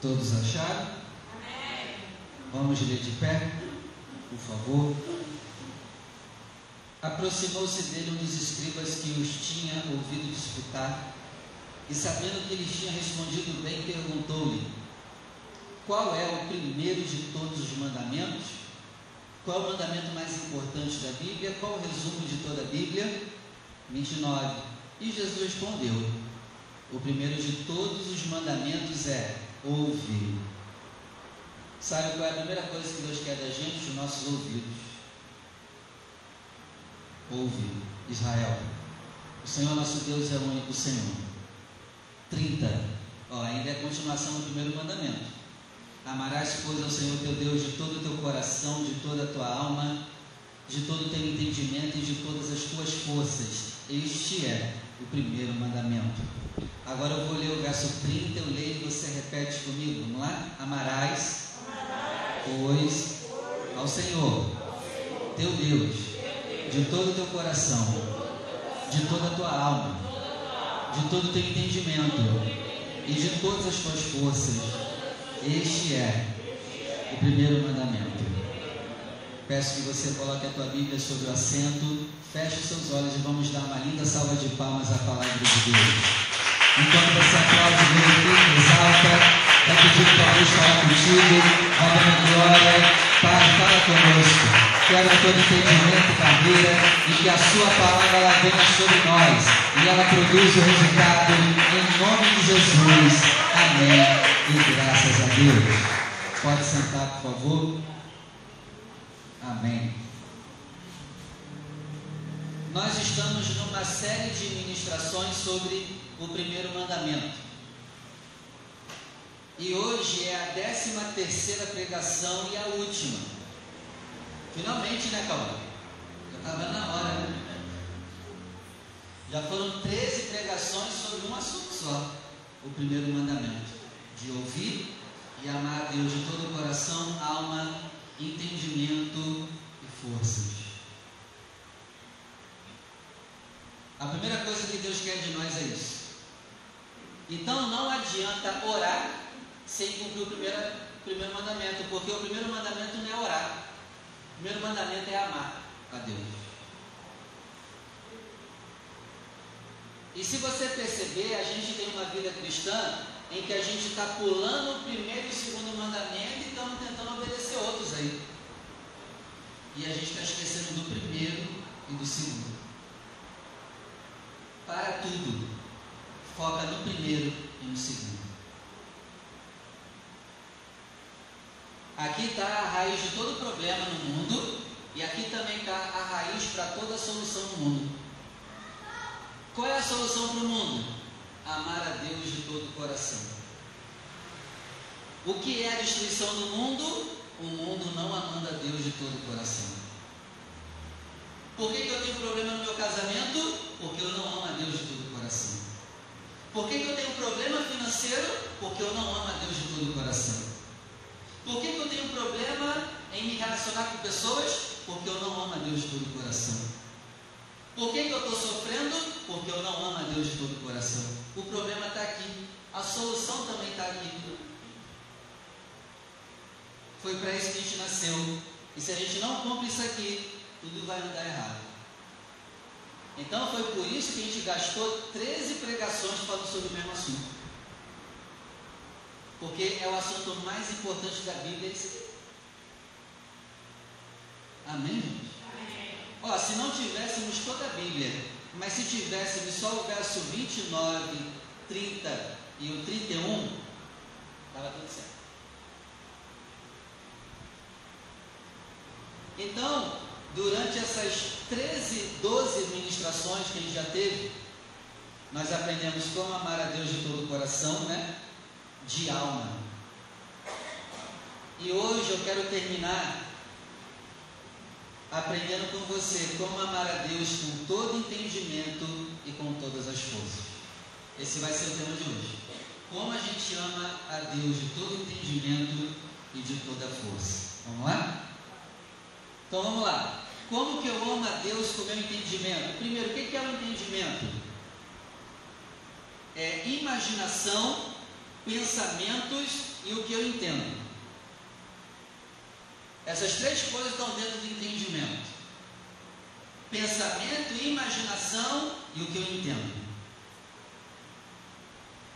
Todos acharam? Amém. Vamos ler de pé, por favor. Aproximou-se dele um dos escribas que os tinha ouvido disputar, e sabendo que ele tinha respondido bem, perguntou-lhe: Qual é o primeiro de todos os mandamentos? Qual é o mandamento mais importante da Bíblia? Qual o resumo de toda a Bíblia? 29. E Jesus respondeu: O primeiro de todos os mandamentos é ouvir. Sabe qual é a primeira coisa que Deus quer da gente? Os nossos ouvidos ouve Israel. O Senhor nosso Deus é o único Senhor. 30. Ó, ainda é a continuação do primeiro mandamento. Amarás, pois, ao Senhor teu Deus de todo o teu coração, de toda a tua alma, de todo o teu entendimento e de todas as tuas forças. Este é o primeiro mandamento. Agora eu vou ler o verso 30, eu leio e você repete comigo. Vamos lá? Amarás, pois, ao Senhor, teu Deus de todo o teu coração, de toda a tua alma, de todo o teu entendimento e de todas as tuas forças. Este é o primeiro mandamento. Peço que você coloque a tua Bíblia sobre o assento, feche seus olhos e vamos dar uma linda salva de palmas à palavra de Deus. Enquanto você aplaude, glorifica, exalta, vai pedir para Deus falar contigo, vai dar glória, Pai, fala conosco quebra todo entendimento carreira e que a sua palavra ela venha sobre nós e ela produza o resultado em nome de Jesus. Amém. E graças a Deus. Pode sentar, por favor. Amém. Nós estamos numa série de ministrações sobre o primeiro mandamento. E hoje é a décima terceira pregação e a última. Finalmente, né, Calma? Já estava na hora, né? Já foram 13 pregações sobre um assunto só. O primeiro mandamento: de ouvir e amar a Deus de todo o coração, alma, entendimento e forças. A primeira coisa que Deus quer de nós é isso. Então não adianta orar sem cumprir o primeiro, o primeiro mandamento, porque o primeiro mandamento não é orar. O primeiro mandamento é amar a Deus. E se você perceber, a gente tem uma vida cristã em que a gente está pulando o primeiro e o segundo mandamento e estamos tentando E a gente está esquecendo do primeiro e do segundo. Para tudo. Foca no primeiro e no segundo. Aqui está a raiz de todo problema no mundo e aqui também está a raiz para toda solução no mundo. Qual é a solução para o mundo? Amar a Deus de todo o coração. O que é a destruição do mundo? O mundo não amando a Deus de todo o coração. Por que, que eu tenho problema no meu casamento? Porque eu não amo a Deus de todo o coração. Por que, que eu tenho problema financeiro? Porque eu não amo a Deus de todo o coração. Por que, que eu tenho problema em me relacionar com pessoas? Porque eu não amo a Deus de todo o coração. Por que, que eu estou sofrendo? Porque eu não amo a Deus de todo o coração. O problema está aqui. A solução também está aqui. Foi para isso que a gente nasceu. E se a gente não cumpre isso aqui, tudo vai andar errado. Então foi por isso que a gente gastou 13 pregações falando sobre o mesmo assunto. Porque é o assunto mais importante da Bíblia. Amém, gente? Amém. Ó, se não tivéssemos toda a Bíblia, mas se tivéssemos só o verso 29, 30 e o 31, estava tudo certo. Então, durante essas 13, 12 ministrações que a gente já teve, nós aprendemos como amar a Deus de todo o coração, né? de alma. E hoje eu quero terminar aprendendo com você como amar a Deus com todo entendimento e com todas as forças. Esse vai ser o tema de hoje. Como a gente ama a Deus de todo entendimento e de toda força. Vamos lá? Então vamos lá. Como que eu amo a Deus com o meu entendimento? Primeiro, o que é o entendimento? É imaginação pensamentos e o que eu entendo. Essas três coisas estão dentro do entendimento: pensamento, imaginação e o que eu entendo.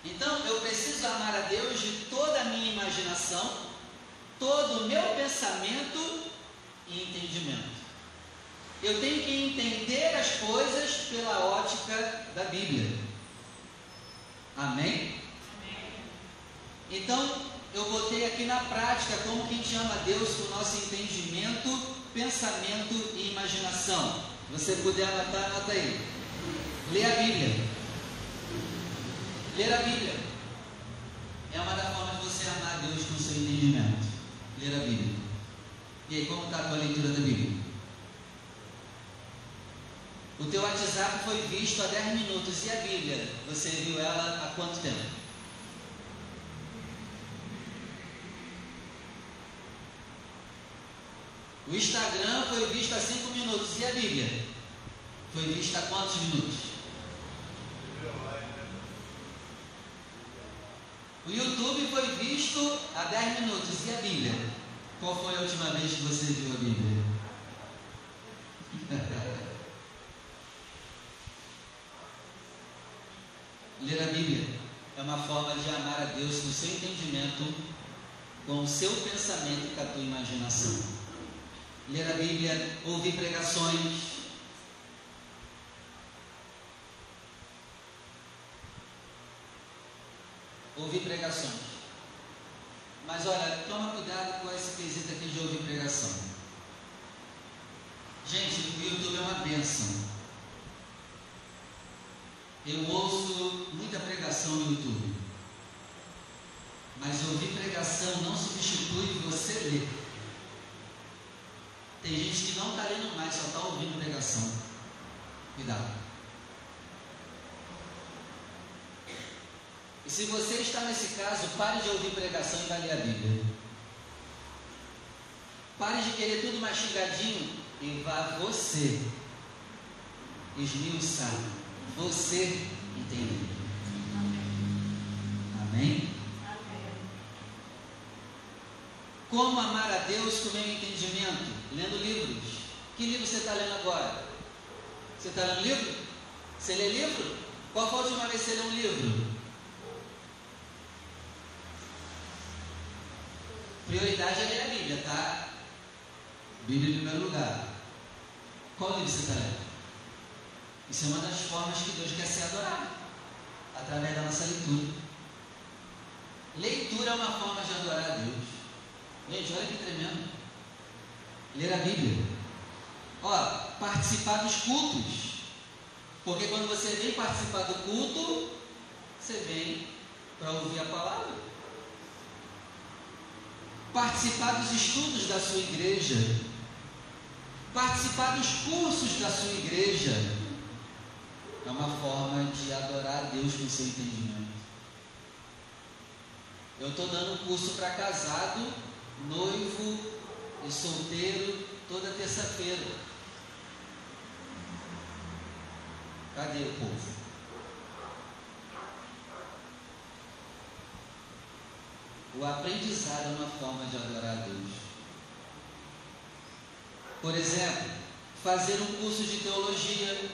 Então eu preciso amar a Deus de toda a minha imaginação, todo o meu pensamento e entendimento. Eu tenho que entender as coisas pela ótica da Bíblia. Amém? Então, eu botei aqui na prática como que a gente ama Deus com o nosso entendimento, pensamento e imaginação. Se você puder anotar, anota aí. Lê a Bíblia. Ler a Bíblia é uma das formas de você amar Deus com o seu entendimento. Ler a Bíblia. E aí, como está a tua leitura da Bíblia? O teu WhatsApp foi visto há 10 minutos e a Bíblia? Você viu ela há quanto tempo? O Instagram foi visto há 5 minutos e a Bíblia? Foi vista há quantos minutos? O YouTube foi visto há 10 minutos e a Bíblia? Qual foi a última vez que você viu a Bíblia? Ler a Bíblia é uma forma de amar a Deus com o seu entendimento, com o seu pensamento e com a tua imaginação. Ler a Bíblia, ouvir pregações, ouvir pregações. Mas olha, toma cuidado com esse quesito aqui de ouvir pregação. Gente, o YouTube é uma bênção. Eu ouço muita pregação no YouTube. Mas ouvir pregação não substitui você ler. Tem gente que não está lendo mais, só está ouvindo pregação. Cuidado. E se você está nesse caso, pare de ouvir pregação e vá ler a Bíblia. Pare de querer tudo mastigadinho e vá você esmiuçar você entende. Amém? Como amar a Deus com meu entendimento? Lendo livros. Que livro você está lendo agora? Você está lendo livro? Você lê livro? Qual foi a última vez que você leu um livro? Prioridade é ler a Bíblia, tá? Bíblia em primeiro lugar. Qual livro você está lendo? Isso é uma das formas que Deus quer ser adorado através da nossa leitura. Leitura é uma forma de adorar a Deus. Gente, olha que tremendo. Ler a Bíblia. Ó, participar dos cultos. Porque quando você vem participar do culto, você vem para ouvir a palavra. Participar dos estudos da sua igreja. Participar dos cursos da sua igreja é uma forma de adorar a Deus com seu entendimento. Eu estou dando curso para casado, noivo e solteiro toda terça-feira. Cadê o povo? O aprendizado é uma forma de adorar a Deus. Por exemplo, fazer um curso de teologia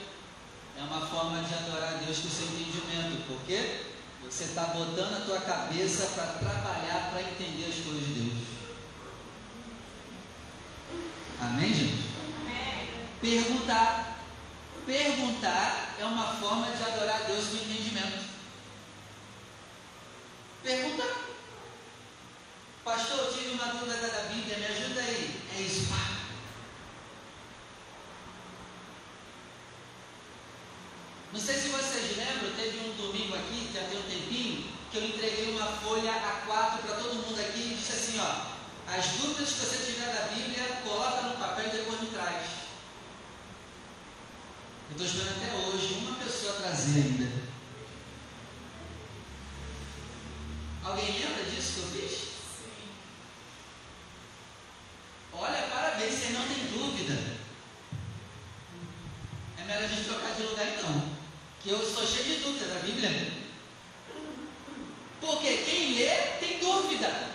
é uma forma de adorar a Deus com seu entendimento, porque você está botando a tua cabeça para trabalhar para entender as coisas de Deus. Amém, gente? Perguntar. Perguntar é uma forma de adorar a Deus com entendimento. Perguntar. Pastor, eu tive uma dúvida da Bíblia, me ajuda aí. É isso, pá. Não sei se vocês lembram, teve um domingo aqui, já tem um tempinho, que eu entreguei uma folha A4 para todo mundo aqui e disse assim, ó, as dúvidas que você tiver da Bíblia, coloca no papel e depois me traz. Eu estou esperando até hoje uma pessoa trazer ainda. Alguém lembra disso que eu fiz? Sim. Olha, parabéns, você não tem dúvida. É melhor a gente trocar de lugar então que eu sou cheio de dúvidas da Bíblia. Porque quem lê tem dúvida. dúvida.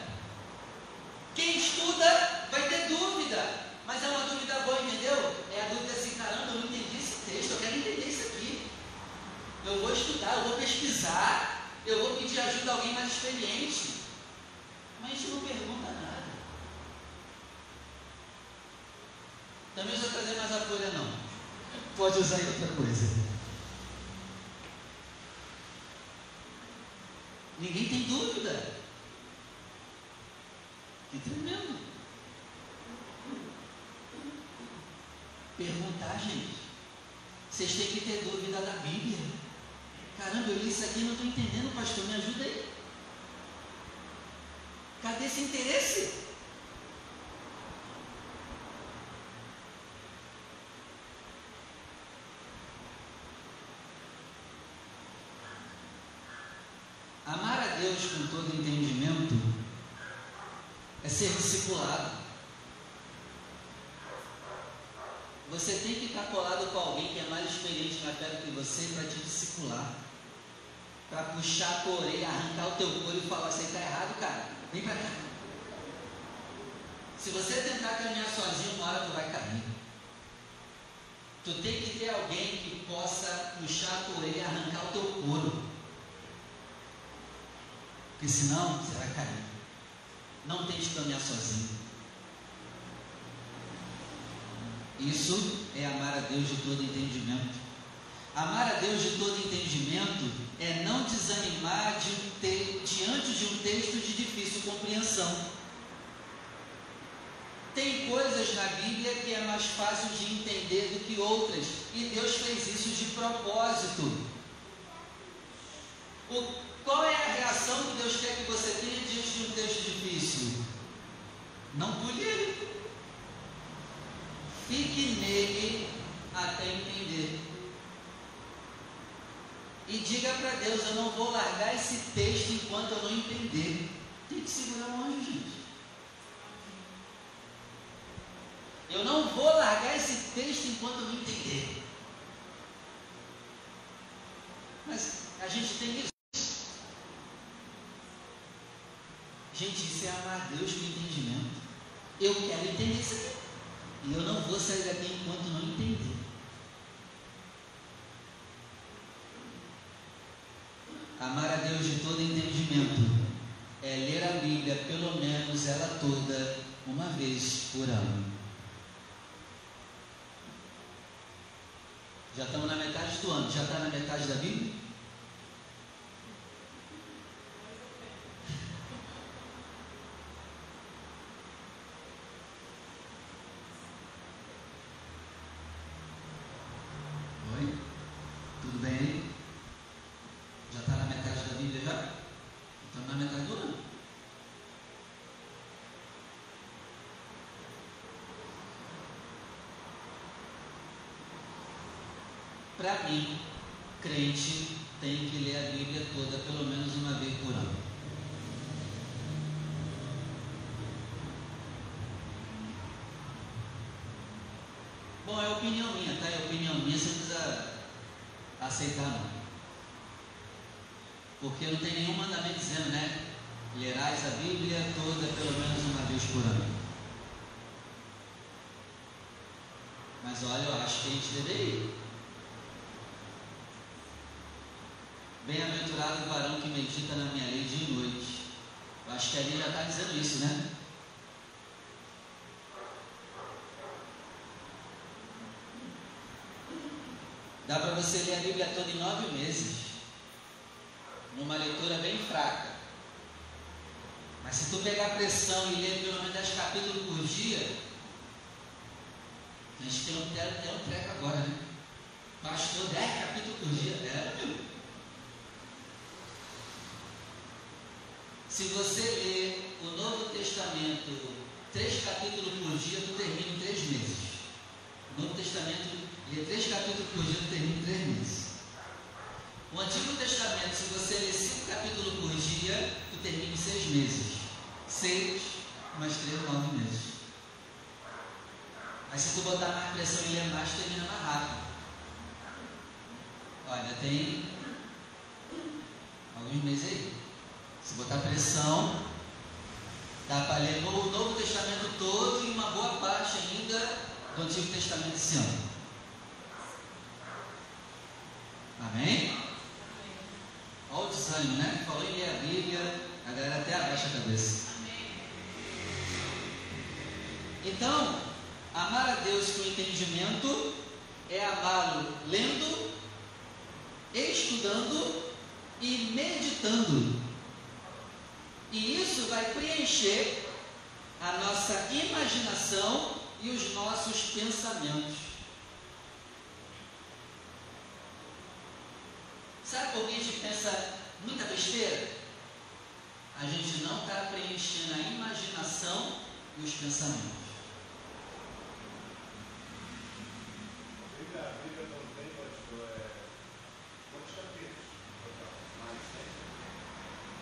Quem estuda vai ter dúvida. Mas é uma dúvida boa, entendeu? É a dúvida assim, caramba, eu não entendi esse texto, eu quero entender isso aqui. Eu vou estudar, eu vou pesquisar, eu vou pedir ajuda a alguém mais experiente. Mas a gente não pergunta nada. Também não precisa trazer mais a folha não. Pode usar em outra coisa. Ninguém tem dúvida. Que tremendo. Perguntar, gente. Vocês têm que ter dúvida da Bíblia. Caramba, eu li isso aqui e não estou entendendo, pastor. Me ajuda aí. Cadê esse interesse? Amar a Deus com todo entendimento é ser discipulado. Você tem que estar colado com alguém que é mais experiente na do que você para te discipular. Para puxar a tua orelha, arrancar o teu couro e falar, você está errado, cara. Vem para cá. Se você tentar caminhar sozinho, uma hora tu vai cair. Tu tem que ter alguém que possa puxar a tua orelha e arrancar o teu couro. Porque senão você vai cair. Não tente caminhar sozinho. Isso é amar a Deus de todo entendimento. Amar a Deus de todo entendimento é não desanimar de um te... diante de um texto de difícil compreensão. Tem coisas na Bíblia que é mais fácil de entender do que outras, e Deus fez isso de propósito. O... qual é a reação que Deus quer que você tenha diante de um texto difícil? Não pule ele. Fique nele até entender. E diga para Deus: Eu não vou largar esse texto enquanto eu não entender. Tem que segurar o anjo, gente. Eu não vou largar esse texto enquanto eu não entender. Mas a gente tem isso. Gente, isso é amar Deus com entendimento. Eu quero entender isso aqui. E eu não vou sair daqui enquanto não entender. Amar a Deus de todo entendimento é ler a Bíblia, pelo menos ela toda, uma vez por ano. Já estamos na metade do ano. Já está na metade da Bíblia? Oi? Tudo bem aí? Já está na metade da Bíblia já? Estamos na metade do ano. Para mim, crente tem que ler a Bíblia toda pelo menos uma vez por ano. Bom, é opinião minha, tá? É opinião minha, você não precisa aceitar não. Porque não tem nenhum mandamento dizendo, né? Lerás a Bíblia toda pelo menos uma vez por ano. Mas olha, eu acho que a gente deveria. Bem-aventurado o varão que medita na minha lei dia e noite. Eu acho que ali já está dizendo isso, né? Dá para você ler a Bíblia toda em nove meses. Numa leitura bem fraca. Mas se tu pegar pressão e ler pelo menos 10 capítulos por dia, a gente tem um, treco agora, né? Pastor, 10 capítulos por dia. É, meu. Se você ler o Novo Testamento três capítulos por dia, tu termina três meses. O Novo Testamento lê três capítulos por dia, tu termina três meses. O Antigo Testamento, se você ler cinco capítulos por dia, tu termina em seis meses. Seis mais três, nove meses. Mas se tu botar mais pressão e ler mais, termina mais rápido. Olha, tem alguns meses aí. Botar pressão, Dá para ler o Novo Testamento todo e uma boa parte ainda do Antigo Testamento esse ano. Amém? Olha o desânimo, né? Falou em ler a Bíblia, a galera até abaixa a cabeça. Então, amar a Deus com entendimento é amá-lo lendo, estudando e meditando. E isso vai preencher a nossa imaginação e os nossos pensamentos. Sabe por que a gente pensa muita besteira? A gente não está preenchendo a imaginação e os pensamentos.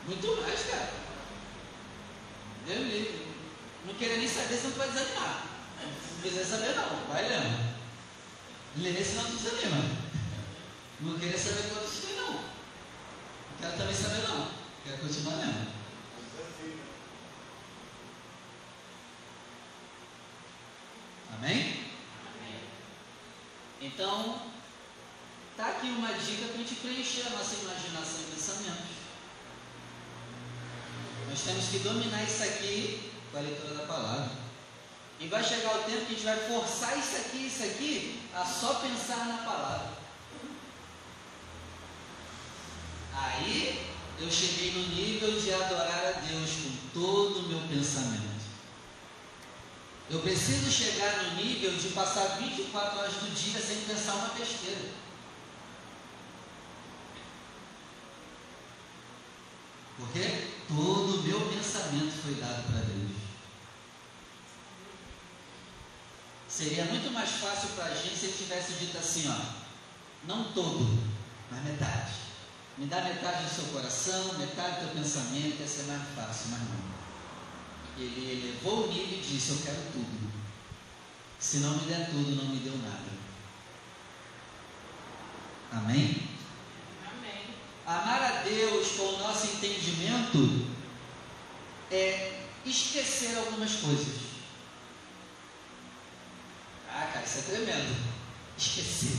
Muito mais, cara. Eu li. Não queria nem saber se não vai desanimar. Não quiser saber não, vai lendo. Lê senão tu desanima. Não queria saber quanto estudei não. Não quero também saber não. Quero continuar lendo. Amém? Amém. Então, tá aqui uma dica para a gente preencher a nossa imaginação e pensamentos. Nós temos que dominar isso aqui com a leitura da palavra. E vai chegar o tempo que a gente vai forçar isso aqui isso aqui a só pensar na palavra. Aí eu cheguei no nível de adorar a Deus com todo o meu pensamento. Eu preciso chegar no nível de passar 24 horas do dia sem pensar uma besteira. Porque todo o meu pensamento foi dado para Deus. Seria muito mais fácil para a gente se ele tivesse dito assim, ó, não todo, mas metade. Me dá metade do seu coração, metade do teu pensamento, ia ser mais fácil, mas não. Ele elevou o nível e disse, eu quero tudo. Se não me der tudo, não me deu nada. Amém? Amar a Deus com o nosso entendimento é esquecer algumas coisas. Ah, cara, isso é tremendo. Esquecer.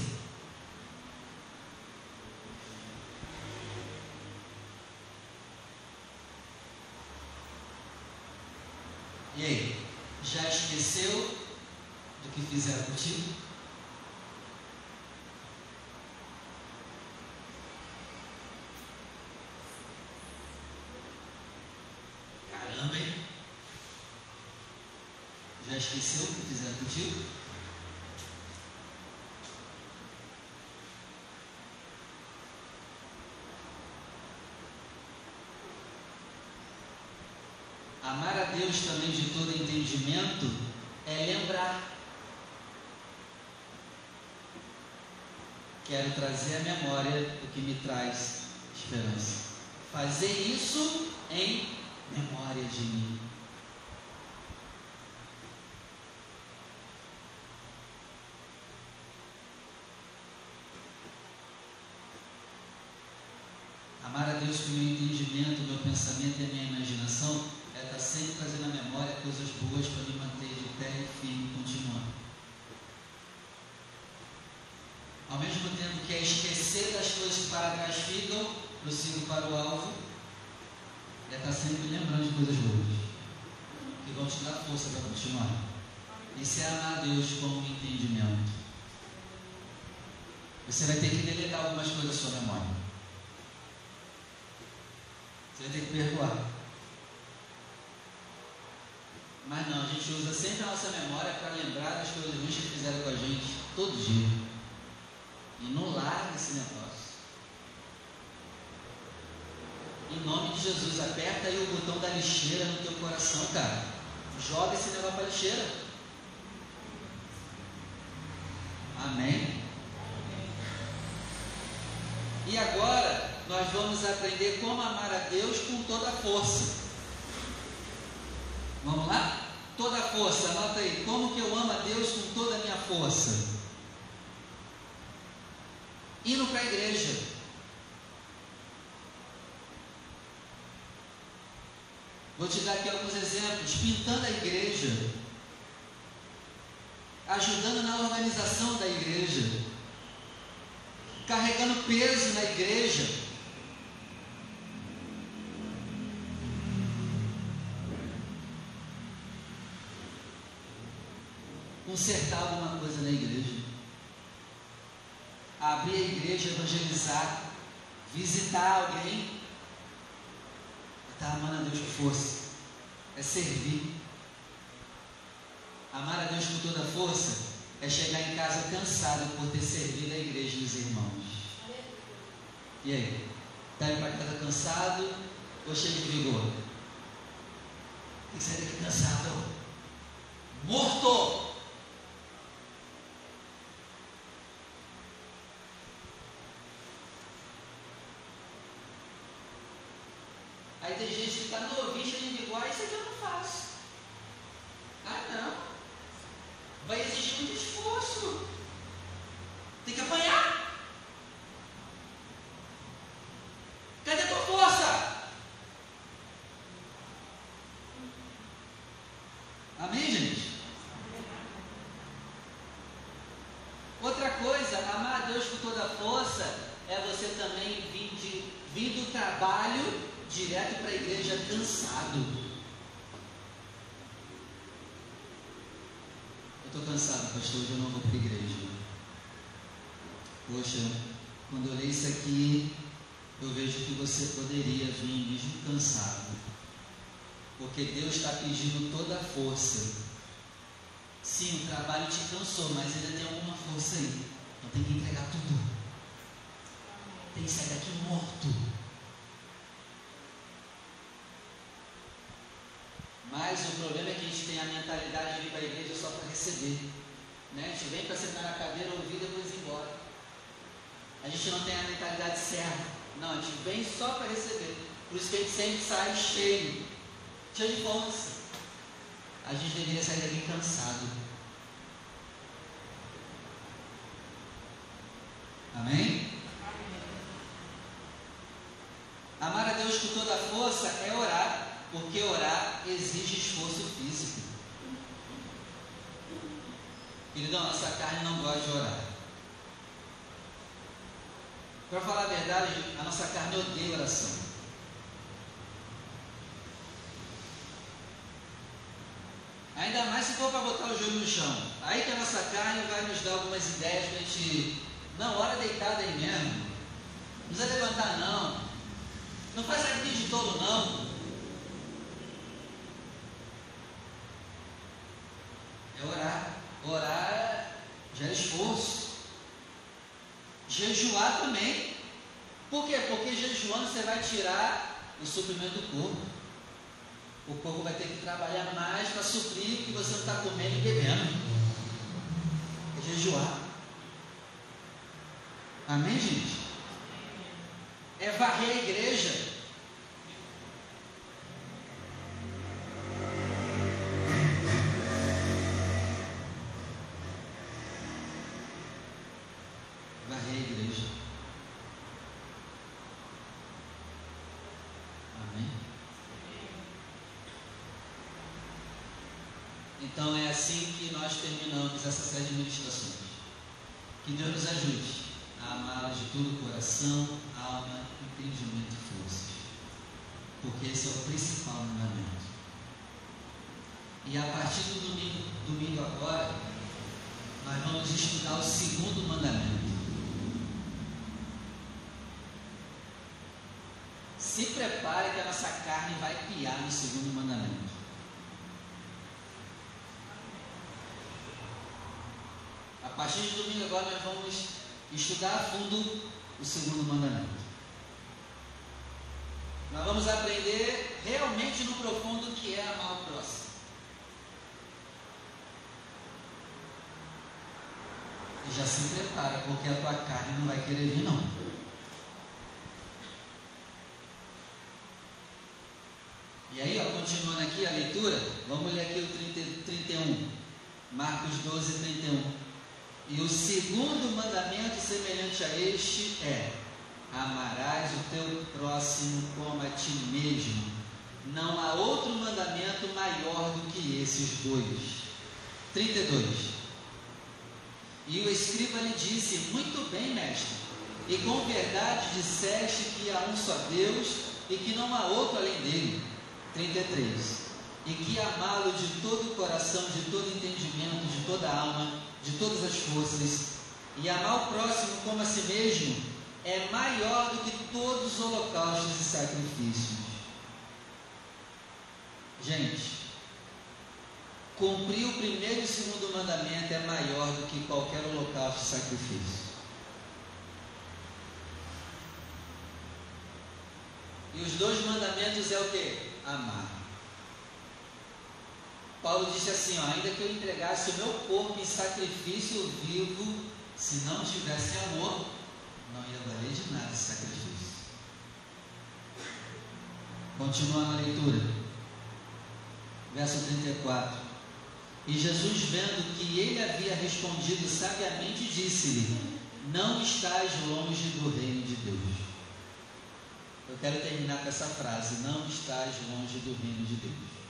E aí? Já esqueceu do que fizeram contigo? Já esqueceu o que fizeram contigo? Amar a Deus também de todo entendimento é lembrar. Quero trazer à memória o que me traz esperança. Fazer isso em memória de mim. Deus com o meu entendimento, o meu pensamento e a minha imaginação é estar sempre trazendo à memória coisas boas para me manter de pé e firme e continuando. Ao mesmo tempo que é esquecer das coisas que para trás ficam, prossigo para o alvo, é estar sempre lembrando de coisas boas, que vão te dar força para continuar. Isso é amar a Deus com entendimento. Você vai ter que deletar algumas coisas da sua memória. Você tem que perdoar. Mas não, a gente usa sempre a nossa memória para lembrar das coisas ruins que fizeram com a gente todo dia. E não larga esse negócio. Em nome de Jesus, aperta aí o botão da lixeira no teu coração, cara. Joga esse negócio para lixeira. Amém? E agora, nós vamos aprender como amar a Deus com toda a força. Vamos lá? Toda a força, anota aí. Como que eu amo a Deus com toda a minha força? Indo para a igreja. Vou te dar aqui alguns exemplos. Pintando a igreja, ajudando na organização da igreja, carregando peso na igreja. Consertar alguma coisa na igreja. Abrir a igreja, evangelizar, visitar alguém. Está amando a Deus com força. É servir. Amar a Deus com toda a força é chegar em casa cansado por ter servido a igreja e os irmãos. E aí? Está indo para casa cansado ou cheio de vigor? Tem que sair daqui cansado. Morto! Aí tem gente que está novinho, cheio de vigor, isso aqui eu não faço. Ah, não. Vai exigir muito esforço. Tem que apanhar. Cadê a tua força? Amém, gente? Outra coisa, amar a Deus com toda a força é você também vir, de, vir do trabalho direto para a igreja cansado. Eu estou cansado, pastor, hoje eu não vou para a igreja. Poxa, quando eu leio isso aqui, eu vejo que você poderia vir mesmo cansado. Porque Deus está pedindo toda a força. Sim, o trabalho te cansou, mas ainda tem alguma força aí. Então tem que entregar tudo. Tem que sair daqui morto. Mas o problema é que a gente tem a mentalidade de ir para a igreja só para receber. Né? A gente vem para sentar na cadeira, ouvir e depois ir embora. A gente não tem a mentalidade certa. Não, a gente vem só para receber. Por isso que a gente sempre sai cheio, cheio de força. A gente deveria sair daqui cansado. Amém? Amar a Deus com toda a força é orar porque orar exige esforço físico. Queridão, nossa carne não gosta de orar. Para falar a verdade, a nossa carne odeia oração. Ainda mais se for para botar o joelho no chão. Aí que a nossa carne vai nos dar algumas ideias para a gente. Não, hora deitada aí mesmo. Não precisa levantar não. Não faz aqui de todo não. É orar. É esforço. Jejuar também. Por quê? Porque jejuando você vai tirar o suprimento do corpo. O corpo vai ter que trabalhar mais para suprir o que você não está comendo e bebendo. É jejuar. Amém, gente? É varrer a igreja. Então é assim que nós terminamos essa série de meditações. Que Deus nos ajude a amá de todo o coração, alma, entendimento e forças. Porque esse é o principal mandamento. E a partir do domingo, domingo agora, nós vamos estudar o segundo mandamento. Se prepare que a nossa carne vai piar no segundo mandamento. A partir de domingo agora nós vamos estudar a fundo o segundo mandamento. Nós vamos aprender realmente no profundo o que é amar o próximo. E já se prepara, porque a tua carne não vai querer vir não. E aí, ó, continuando aqui a leitura, vamos ler aqui o 30, 31. Marcos 12, 31. E o segundo mandamento semelhante a este é: amarás o teu próximo como a ti mesmo. Não há outro mandamento maior do que esses dois. 32. E o escriba lhe disse: Muito bem, mestre, e com verdade disseste que há um só Deus e que não há outro além dele. 33. E que amá-lo de todo o coração, de todo entendimento, de toda a alma, de todas as forças, e amar o próximo como a si mesmo, é maior do que todos os holocaustos e sacrifícios. Gente, cumprir o primeiro e o segundo mandamento é maior do que qualquer holocausto e sacrifício. E os dois mandamentos é o que? Amar. Paulo disse assim: ó, ainda que eu entregasse o meu corpo em sacrifício vivo, se não tivesse amor, não ia valer de nada esse sacrifício. Continuando a leitura, verso 34. E Jesus, vendo que ele havia respondido sabiamente, disse-lhe: Não estás longe do reino de Deus. Eu quero terminar com essa frase: Não estás longe do reino de Deus.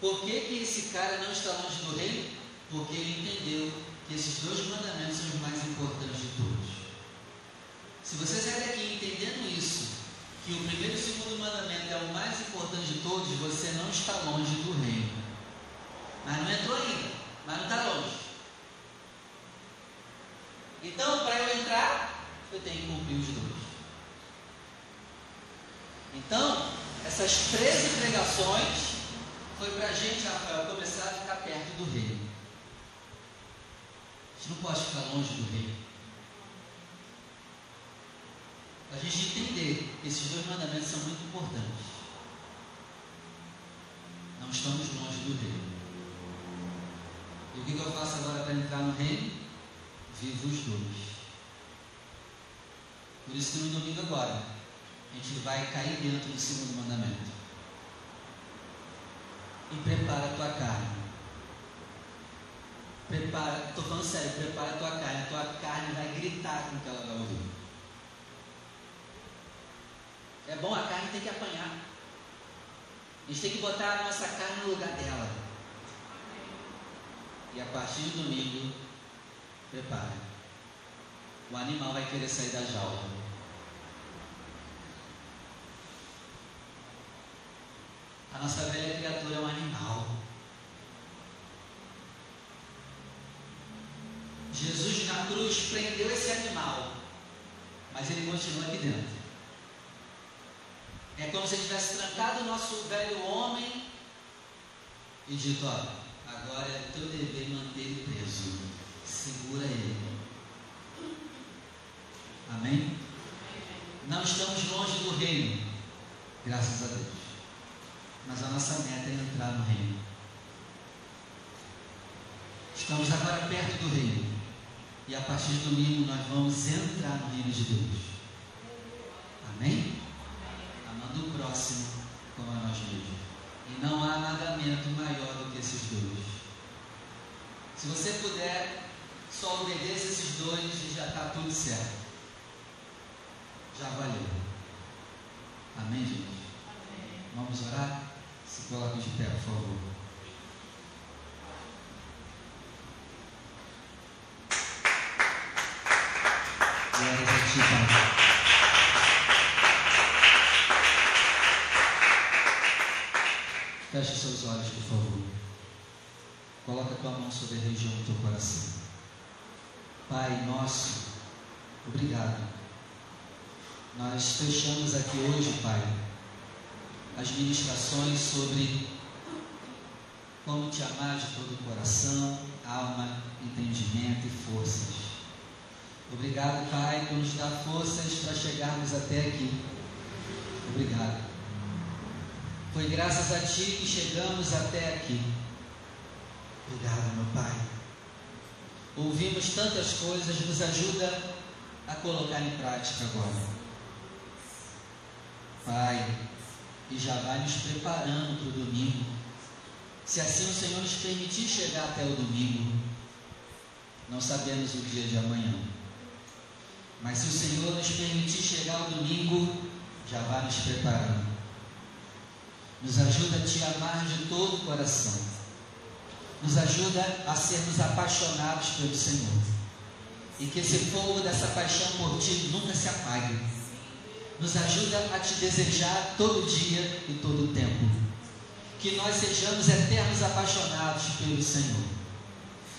Por que, que esse cara não está longe do reino? Porque ele entendeu que esses dois mandamentos são os mais importantes de todos. Se você sair daqui entendendo isso, que o primeiro e o segundo mandamento é o mais importante de todos, você não está longe do reino. Mas não entrou ainda, mas não está longe. Então, para eu entrar, eu tenho que cumprir os dois. Então, essas 13 pregações foi para a gente, Rafael, começar a ficar perto do reino. A gente não pode ficar longe do reino. A gente entender que esses dois mandamentos são muito importantes. Não estamos longe do reino. E o que, que eu faço agora para entrar no reino? Vivo os dois. Por isso que no domingo agora, a gente vai cair dentro do segundo mandamento. E prepara a tua carne. Prepara, estou falando sério, prepara a tua carne. A tua carne vai gritar com o que ela vai ouvir. É bom, a carne tem que apanhar. A gente tem que botar a nossa carne no lugar dela. E a partir do domingo, prepara. O animal vai querer sair da jaula. A nossa velha criatura é um animal. Jesus na cruz prendeu esse animal, mas ele continua aqui dentro. É como se ele tivesse trancado o nosso velho homem e dito: ó, agora é teu dever manter ele preso. Segura ele. Amém? Não estamos longe do reino, graças a Deus. Mas a nossa meta é entrar no reino. Estamos agora perto do reino. E a partir de domingo nós vamos entrar no reino de Deus. Amém? Amando o próximo como a nós mesmos. E não há mandamento maior do que esses dois. Se você puder, só obedeça esses dois e já está tudo certo. Já valeu. Amém, gente? Amém. Vamos orar? Se coloque de pé, por favor. Glória a ti, Pai. Feche seus olhos, por favor. Coloca a tua mão sobre a região do teu coração. Pai nosso, obrigado. Nós fechamos aqui hoje, Pai, as ministrações sobre como te amar de todo o coração, alma, entendimento e forças. Obrigado, Pai, por nos dar forças para chegarmos até aqui. Obrigado. Foi graças a Ti que chegamos até aqui. Obrigado, meu Pai. Ouvimos tantas coisas, nos ajuda a colocar em prática agora. Pai, e já vai nos preparando para o domingo. Se assim o Senhor nos permitir chegar até o domingo, não sabemos o dia de amanhã. Mas se o Senhor nos permitir chegar ao domingo, já vai nos preparando. Nos ajuda a te amar de todo o coração. Nos ajuda a sermos apaixonados pelo Senhor. E que esse fogo dessa paixão por ti nunca se apague. Nos ajuda a te desejar todo dia e todo tempo. Que nós sejamos eternos apaixonados pelo Senhor.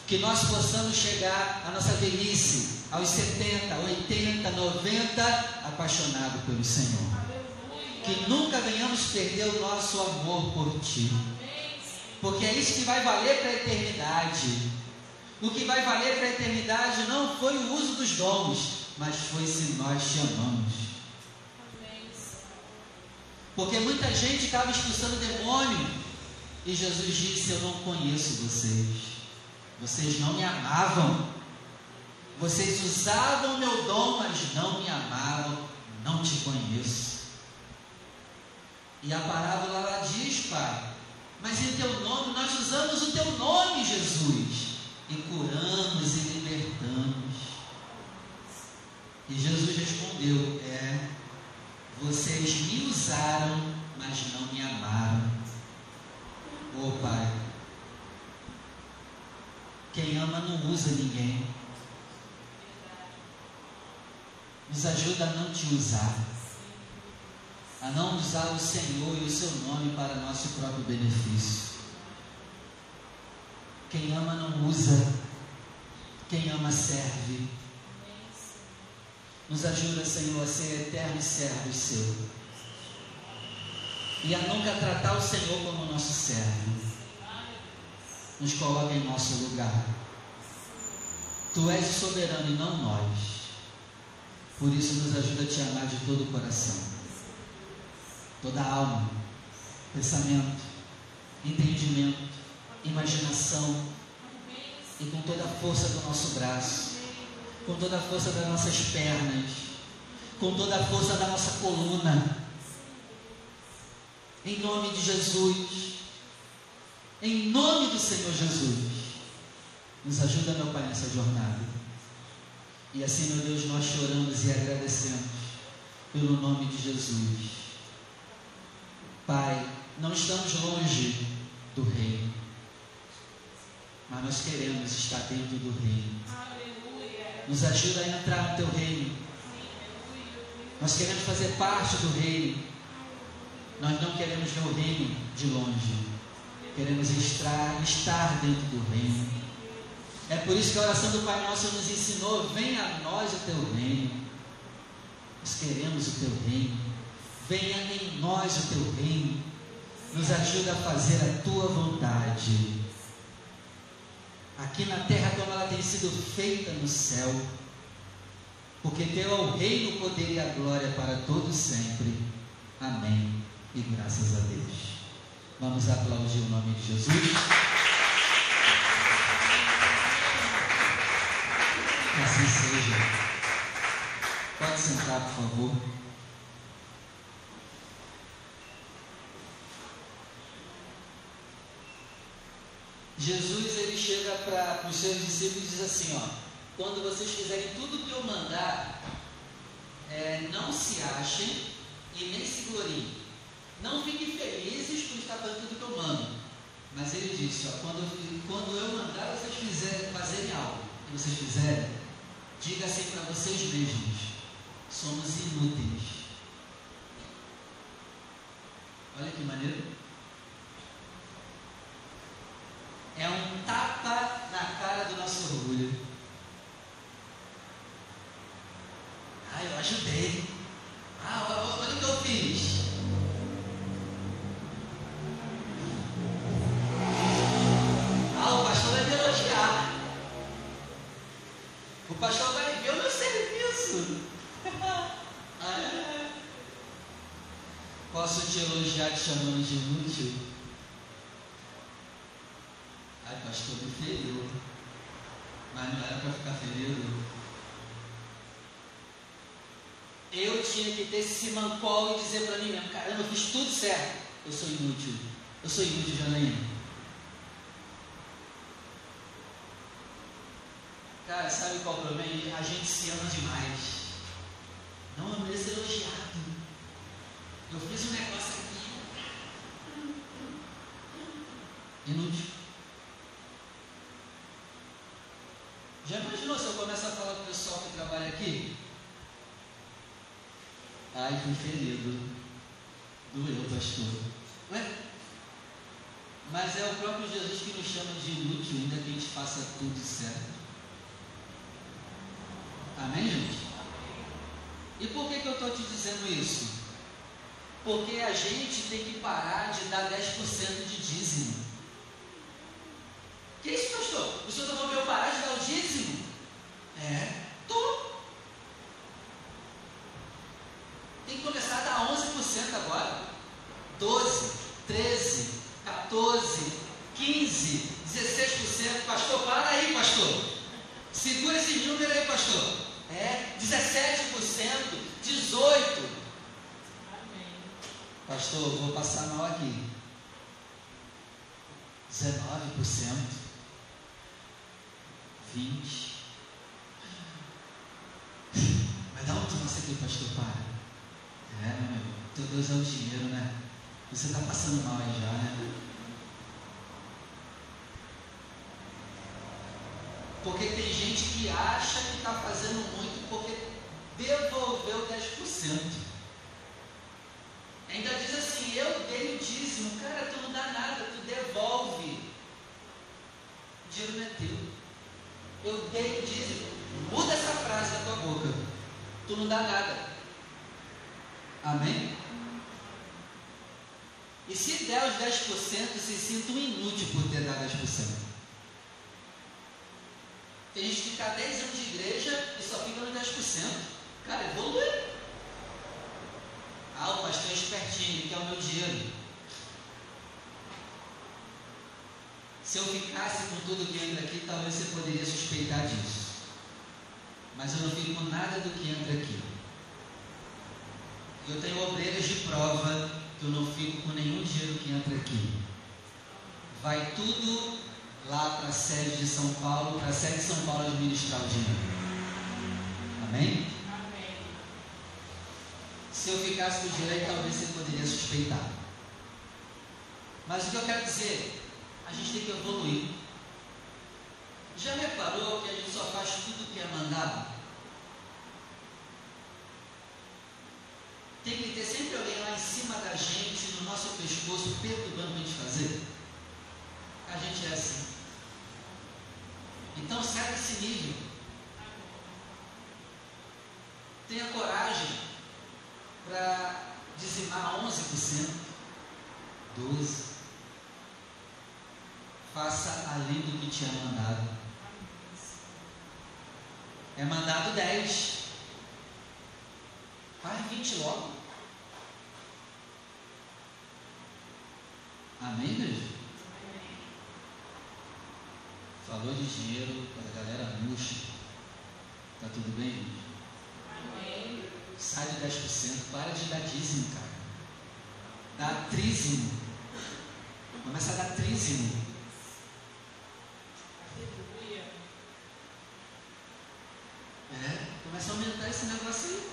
Que nós possamos chegar à nossa velhice, aos 70, 80, 90, apaixonado pelo Senhor que nunca venhamos perder o nosso amor por Ti. Porque é isso que vai valer para a eternidade. O que vai valer para a eternidade não foi o uso dos dons, mas foi se nós te amamos. Porque muita gente estava expulsando demônio e Jesus disse: Eu não conheço vocês. Vocês não me amavam. Vocês usavam meu dom, mas não me amavam. Não te conheço. E a parábola ela diz, Pai, mas em teu nome, nós usamos o teu nome, Jesus, e curamos e libertamos. E Jesus respondeu: É, vocês me usaram, mas não me amaram. Oh Pai, quem ama não usa ninguém. Nos ajuda a não te usar a não usar o Senhor e o seu nome para nosso próprio benefício. Quem ama não usa, quem ama serve. Nos ajuda, Senhor, a ser eternos servos seu. E a nunca tratar o Senhor como nosso servo. Nos coloca em nosso lugar. Tu és soberano e não nós. Por isso nos ajuda a te amar de todo o coração toda a alma, pensamento, entendimento, imaginação e com toda a força do nosso braço, com toda a força das nossas pernas, com toda a força da nossa coluna. Em nome de Jesus, em nome do Senhor Jesus, nos ajuda, meu Pai, nessa jornada. E assim, meu Deus, nós choramos e agradecemos pelo nome de Jesus. Pai, não estamos longe do reino, mas nós queremos estar dentro do reino. Nos ajuda a entrar no teu reino. Nós queremos fazer parte do reino. Nós não queremos ver o reino de longe. Queremos estar, estar dentro do reino. É por isso que a oração do Pai Nosso nos ensinou: venha a nós o teu reino. Nós queremos o teu reino. Venha em nós o teu reino, nos ajuda a fazer a tua vontade, aqui na terra como ela tem sido feita no céu, porque teu é o reino, o poder e a glória para todos sempre. Amém. E graças a Deus. Vamos aplaudir o nome de Jesus. Assim seja. Pode sentar, por favor. Jesus ele chega para os seus discípulos e diz assim: ó, quando vocês fizerem tudo o que eu mandar, é, não se achem e nem se gloriem. Não fiquem felizes por estar fazendo tudo que eu mando. Mas ele disse: ó, quando, eu, quando eu mandar vocês fizerem, fazerem algo que vocês fizerem, diga assim para vocês mesmos: somos inúteis. Olha que maneiro. é um tapa na cara do nosso orgulho. Ah, eu ajudei. Ah, olha o que eu fiz. Ah, o pastor vai me elogiar. O pastor vai ver o meu serviço. ah, é. Posso te chamando de inútil? pastor me feriu. Mas não era para ficar ferido. Eu tinha que ter esse mancol e dizer para mim mesmo, caramba, eu fiz tudo certo. Eu sou inútil. Eu sou inútil, Janaína. Cara, sabe qual é o problema? A gente se ama demais. Não, eu mereço elogiado. Eu fiz um negócio aqui. aqui? Fui ferido. Doeu, pastor. Ué? Mas é o próprio Jesus que nos chama de inútil, ainda que a gente faça tudo certo. Amém, gente? E por que, que eu estou te dizendo isso? Porque a gente tem que parar de dar 10% de dízimo. Que isso, pastor? O senhor está falando para eu parar de dar o dízimo? É, tô. Tem que começar a dar 11% agora. 12, 13, 14, 15, 16%. Pastor, para aí, pastor. Segura esse número aí, pastor. É, 17%, 18%. Pastor, vou passar mal aqui. 19%, 20%. Mas dá um você aqui, pastor, para. É, meu amigo, teu Deus é o dinheiro, né? Você está passando mal aí já, né? Porque tem gente que acha que está fazendo muito porque devolveu 10%. Ainda diz assim, eu dei o dízimo, cara, tu não dá nada, tu devolve. O dinheiro não é teu. Eu dei o dízimo. Muda essa frase da tua boca. Tu não dá nada. Amém? E se der os 10%, se sinta um inútil por ter dado 10%. Tem gente que fica 10 anos de igreja e só fica no 10%. Cara, evolui. Ah, o pastor é espertinho, que é o meu dinheiro. Se eu ficasse com tudo que entra aqui, talvez você poderia suspeitar disso. Mas eu não fico com nada do que entra aqui. Eu tenho obreiros de prova que eu não fico com nenhum dinheiro que entra aqui. Vai tudo lá para a sede de São Paulo, para a sede de São Paulo administrar o dinheiro. Amém? Amém? Se eu ficasse com o dinheiro aí, talvez você poderia suspeitar. Mas o que eu quero dizer, a gente tem que evoluir. Já reparou que a gente só faz tudo o que é mandado? Tem que ter sempre alguém lá em cima da gente, no nosso pescoço, perturbando a gente fazer. A gente é assim. Então sai desse nível. Tenha coragem para dizimar 11%, 12%. Faça além do que te é mandado. É mandado 10. Faz 20 logo. Amém, igreja? Falou de dinheiro para a galera murcha. Tá tudo bem, gente? Amém. Sai de 10%, para de dar dízimo, cara. Dá trízimo. Começa a dar trízimo. É, começa a aumentar esse negócio aí.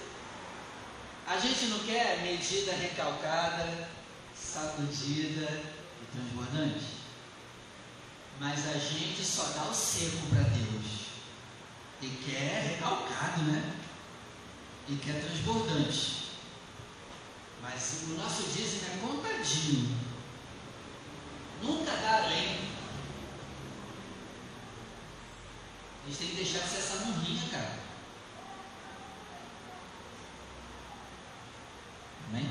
A gente não quer medida recalcada, sacudida e transbordante. Mas a gente só dá o seco para Deus. E quer recalcado, né? E quer transbordante. Mas o nosso dízimo é contadinho. Nunca dá além. A gente tem que deixar de ser essa murrinha, cara. Amém?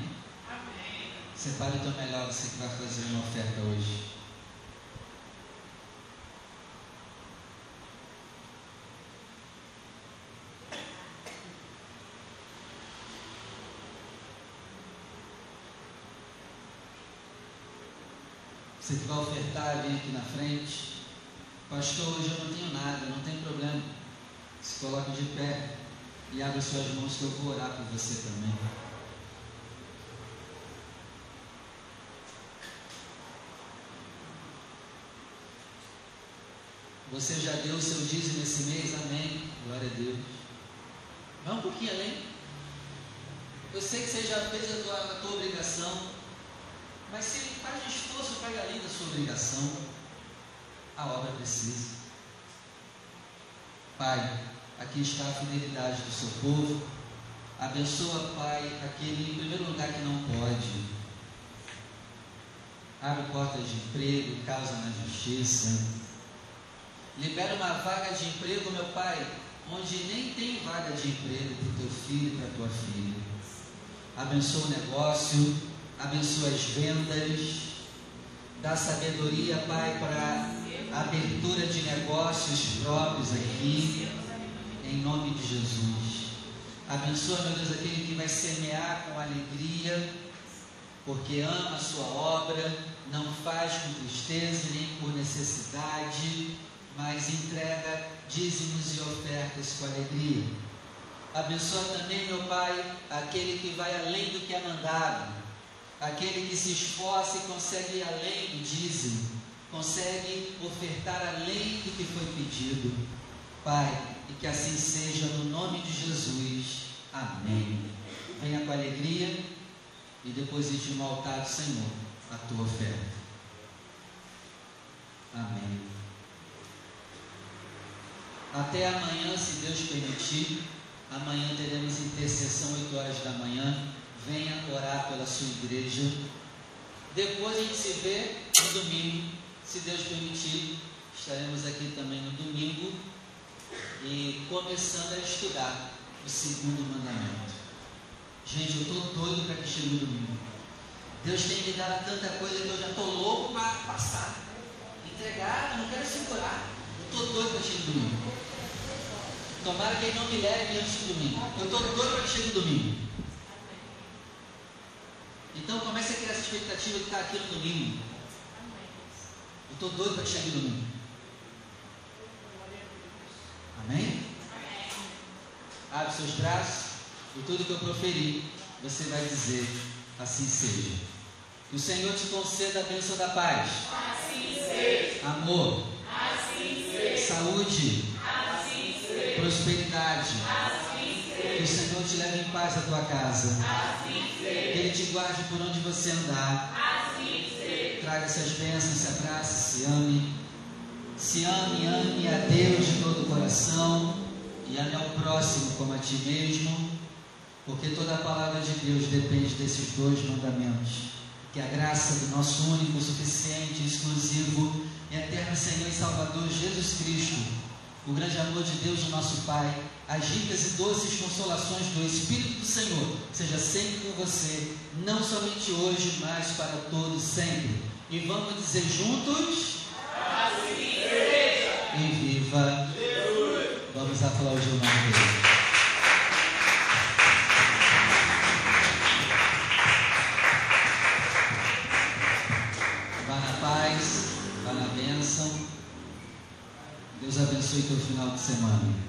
Separe o teu melhor, você que vai fazer uma oferta hoje. Você que vai ofertar, vem aqui na frente. Pastor, hoje eu não tenho nada, não tem problema. Se coloque de pé e abra suas mãos que eu vou orar por você também. Você já deu o seu dízimo esse mês? Amém. Glória a Deus. Vai um pouquinho além. Eu sei que você já fez a tua, a tua obrigação, mas se faz esforço, pega além da sua obrigação. A obra precisa. Pai, Aqui está a fidelidade do seu povo. Abençoa, Pai, aquele em primeiro lugar que não pode. Abre portas de emprego, causa na justiça. Libera uma vaga de emprego, meu Pai, onde nem tem vaga de emprego para o teu filho e para a tua filha. Abençoa o negócio, abençoa as vendas, dá sabedoria, Pai, para abertura de negócios próprios aqui, em nome de Jesus. Abençoa, meu Deus, aquele que vai semear com alegria, porque ama a sua obra, não faz com tristeza nem por necessidade, mas entrega dízimos e ofertas com alegria. Abençoa também, meu Pai, aquele que vai além do que é mandado, aquele que se esforça e consegue ir além do dízimo, consegue ofertar além do que foi pedido. Pai, e que assim seja no nome de Jesus. Amém. Venha com alegria e deposite no altar do Senhor a tua oferta. Amém. Até amanhã, se Deus permitir. Amanhã teremos intercessão 8 horas da manhã. Venha orar pela sua igreja. Depois a gente se vê no domingo, se Deus permitir. Estaremos aqui também no domingo e começando a estudar o segundo mandamento. Gente, eu estou doido para que chegue o domingo. Deus tem me dado tanta coisa que eu já estou louco para passar. Entregar, eu não quero segurar. Eu estou doido para chegar domingo. Tomara que ele não me leve antes do domingo. Eu estou doido para que chegue o domingo. Então comece a criar essa expectativa de estar aqui no domingo. Eu estou doido para que chegue o domingo. Amém? Abre seus braços e tudo que eu proferi, você vai dizer, assim seja. Que o Senhor te conceda a bênção da paz. Assim seja. Amor. Saúde. Assim. Prosperidade. Assim Que o Senhor te leve em paz à tua casa. Assim Que. Ele te guarde por onde você andar. Traga essas bênçãos, se abrace, se ame. Se ame, ame a Deus de todo o coração e ame ao próximo como a ti mesmo, porque toda a palavra de Deus depende desses dois mandamentos. Que a graça do nosso único, suficiente, exclusivo eterno Senhor e Salvador Jesus Cristo, o grande amor de Deus, o nosso Pai, as ricas e doces consolações do Espírito do Senhor, seja sempre com você, não somente hoje, mas para todos sempre. E vamos dizer juntos. E viva! Vamos aplaudir o nome dele. Deus abençoe teu final de semana.